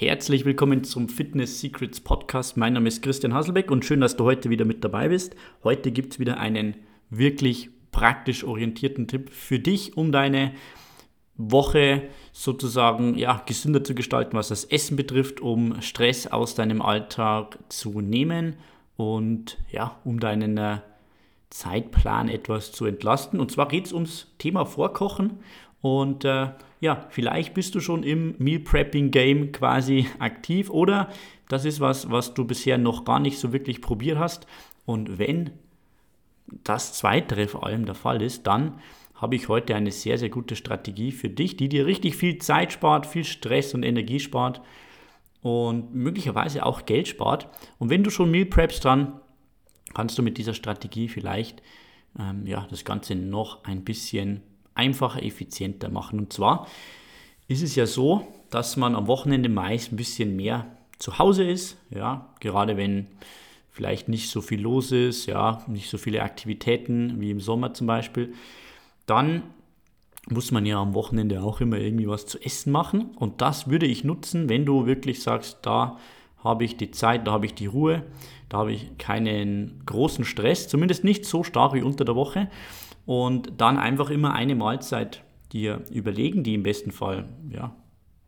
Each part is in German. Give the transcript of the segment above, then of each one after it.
Herzlich willkommen zum Fitness Secrets Podcast. Mein Name ist Christian Hasselbeck und schön, dass du heute wieder mit dabei bist. Heute gibt es wieder einen wirklich praktisch orientierten Tipp für dich, um deine Woche sozusagen ja, gesünder zu gestalten, was das Essen betrifft, um Stress aus deinem Alltag zu nehmen und ja, um deinen äh, Zeitplan etwas zu entlasten. Und zwar geht es ums Thema Vorkochen. Und äh, ja, vielleicht bist du schon im Meal Prepping Game quasi aktiv oder das ist was, was du bisher noch gar nicht so wirklich probiert hast. Und wenn das Zweite vor allem der Fall ist, dann habe ich heute eine sehr, sehr gute Strategie für dich, die dir richtig viel Zeit spart, viel Stress und Energie spart und möglicherweise auch Geld spart. Und wenn du schon Meal Preps dran, kannst du mit dieser Strategie vielleicht ähm, ja, das Ganze noch ein bisschen einfacher, effizienter machen. Und zwar ist es ja so, dass man am Wochenende meist ein bisschen mehr zu Hause ist, ja, gerade wenn vielleicht nicht so viel los ist, ja, nicht so viele Aktivitäten wie im Sommer zum Beispiel, dann muss man ja am Wochenende auch immer irgendwie was zu essen machen. Und das würde ich nutzen, wenn du wirklich sagst, da habe ich die Zeit, da habe ich die Ruhe, da habe ich keinen großen Stress, zumindest nicht so stark wie unter der Woche. Und dann einfach immer eine Mahlzeit dir überlegen, die im besten Fall ja,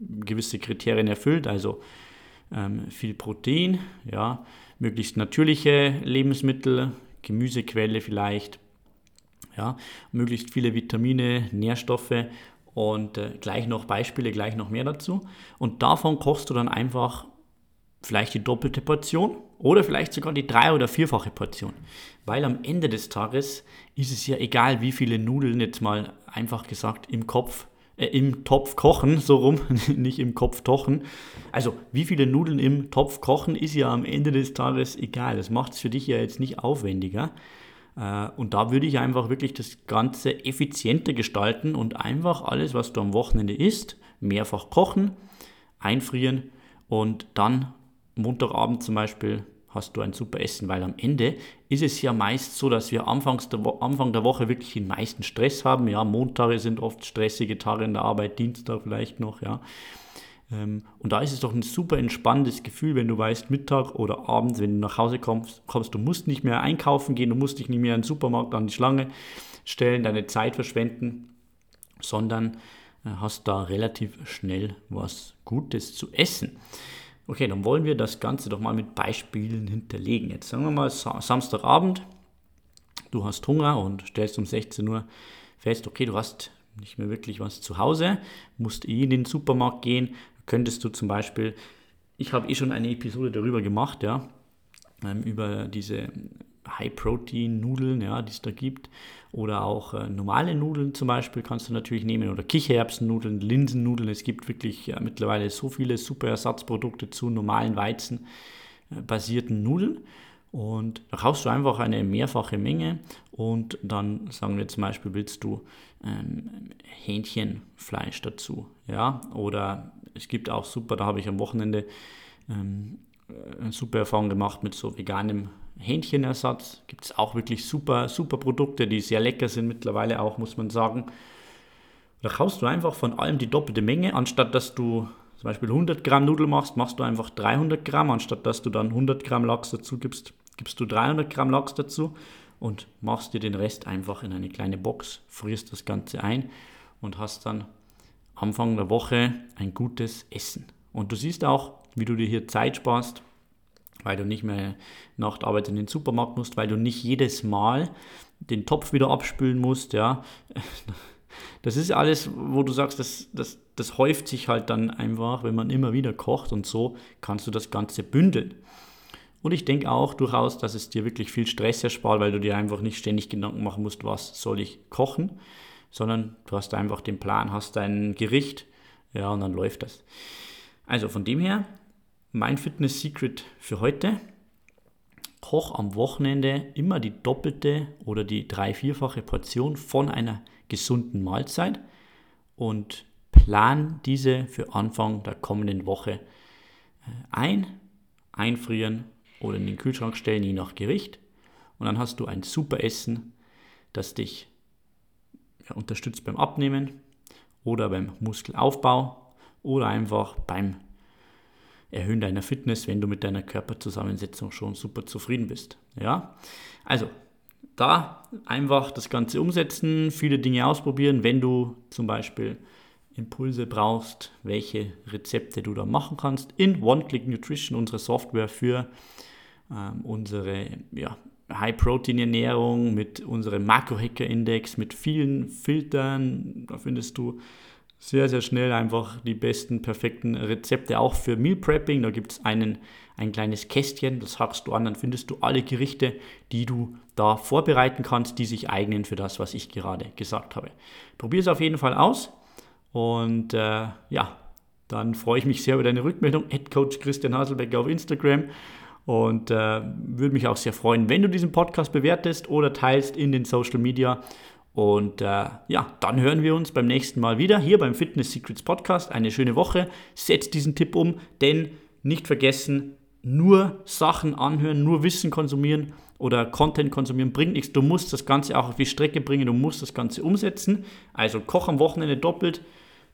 gewisse Kriterien erfüllt, also ähm, viel Protein, ja, möglichst natürliche Lebensmittel, Gemüsequelle vielleicht, ja, möglichst viele Vitamine, Nährstoffe und äh, gleich noch Beispiele, gleich noch mehr dazu. Und davon kochst du dann einfach vielleicht die doppelte Portion oder vielleicht sogar die drei- oder vierfache Portion. Weil am Ende des Tages ist es ja egal, wie viele Nudeln jetzt mal einfach gesagt im Kopf, äh, im Topf kochen, so rum, nicht im Kopf tochen. Also wie viele Nudeln im Topf kochen, ist ja am Ende des Tages egal. Das macht es für dich ja jetzt nicht aufwendiger. Äh, und da würde ich einfach wirklich das Ganze effizienter gestalten und einfach alles, was du am Wochenende isst, mehrfach kochen, einfrieren und dann Montagabend zum Beispiel hast du ein super Essen, weil am Ende ist es ja meist so, dass wir Anfangs der Anfang der Woche wirklich den meisten Stress haben. Ja, Montage sind oft stressige Tage in der Arbeit, Dienstag vielleicht noch, ja. Ähm, und da ist es doch ein super entspannendes Gefühl, wenn du weißt, Mittag oder abends, wenn du nach Hause kommst, kommst, du musst nicht mehr einkaufen gehen, du musst dich nicht mehr in den Supermarkt an die Schlange stellen, deine Zeit verschwenden, sondern äh, hast da relativ schnell was Gutes zu essen. Okay, dann wollen wir das Ganze doch mal mit Beispielen hinterlegen. Jetzt sagen wir mal Samstagabend, du hast Hunger und stellst um 16 Uhr fest, okay, du hast nicht mehr wirklich was zu Hause, musst eh in den Supermarkt gehen, könntest du zum Beispiel, ich habe eh schon eine Episode darüber gemacht, ja, ähm, über diese High-Protein-Nudeln, ja, die es da gibt. Oder auch äh, normale Nudeln zum Beispiel kannst du natürlich nehmen. Oder Kichererbsennudeln, Linsennudeln. Es gibt wirklich ja, mittlerweile so viele super Ersatzprodukte zu normalen Weizen-basierten äh, Nudeln. Und da kaufst du einfach eine mehrfache Menge und dann sagen wir zum Beispiel, willst du ähm, Hähnchenfleisch dazu. Ja? Oder es gibt auch super, da habe ich am Wochenende ähm, eine super Erfahrung gemacht mit so veganem Hähnchenersatz. Gibt es auch wirklich super, super Produkte, die sehr lecker sind mittlerweile auch, muss man sagen. Da kaufst du einfach von allem die doppelte Menge, anstatt dass du zum Beispiel 100 Gramm Nudeln machst, machst du einfach 300 Gramm, anstatt dass du dann 100 Gramm Lachs dazu gibst, gibst du 300 Gramm Lachs dazu und machst dir den Rest einfach in eine kleine Box, frierst das Ganze ein und hast dann Anfang der Woche ein gutes Essen. Und du siehst auch, wie du dir hier Zeit sparst, weil du nicht mehr nach der Arbeit in den Supermarkt musst, weil du nicht jedes Mal den Topf wieder abspülen musst, ja. Das ist alles, wo du sagst, das, das, das häuft sich halt dann einfach, wenn man immer wieder kocht und so kannst du das Ganze bündeln. Und ich denke auch durchaus, dass es dir wirklich viel Stress erspart, weil du dir einfach nicht ständig Gedanken machen musst, was soll ich kochen, sondern du hast einfach den Plan, hast dein Gericht, ja, und dann läuft das. Also von dem her, mein Fitness Secret für heute. Koch am Wochenende immer die doppelte oder die drei-, vierfache Portion von einer gesunden Mahlzeit und plan diese für Anfang der kommenden Woche äh, ein, einfrieren oder in den Kühlschrank stellen, je nach Gericht. Und dann hast du ein super Essen, das dich unterstützt beim Abnehmen oder beim Muskelaufbau oder einfach beim Erhöhen deiner Fitness, wenn du mit deiner Körperzusammensetzung schon super zufrieden bist. Ja, also da einfach das Ganze umsetzen, viele Dinge ausprobieren, wenn du zum Beispiel Impulse brauchst, welche Rezepte du da machen kannst. In One-Click Nutrition, unsere Software für ähm, unsere ja, High-Protein-Ernährung, mit unserem Makro-Hacker-Index, mit vielen Filtern. Da findest du sehr, sehr schnell einfach die besten, perfekten Rezepte, auch für Meal Prepping. Da gibt es ein kleines Kästchen, das hackst du an, dann findest du alle Gerichte, die du da vorbereiten kannst, die sich eignen für das, was ich gerade gesagt habe. Probier es auf jeden Fall aus und äh, ja, dann freue ich mich sehr über deine Rückmeldung. Head Coach Christian Haselbeck auf Instagram. Und äh, würde mich auch sehr freuen, wenn du diesen Podcast bewertest oder teilst in den Social Media. Und äh, ja, dann hören wir uns beim nächsten Mal wieder hier beim Fitness Secrets Podcast. Eine schöne Woche. Setz diesen Tipp um, denn nicht vergessen, nur Sachen anhören, nur Wissen konsumieren oder Content konsumieren bringt nichts. Du musst das Ganze auch auf die Strecke bringen, du musst das Ganze umsetzen. Also koch am Wochenende doppelt,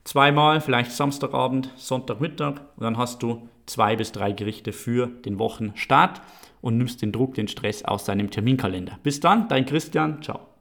zweimal, vielleicht Samstagabend, Sonntagmittag und dann hast du zwei bis drei Gerichte für den Wochenstart und nimmst den Druck, den Stress aus deinem Terminkalender. Bis dann, dein Christian, ciao.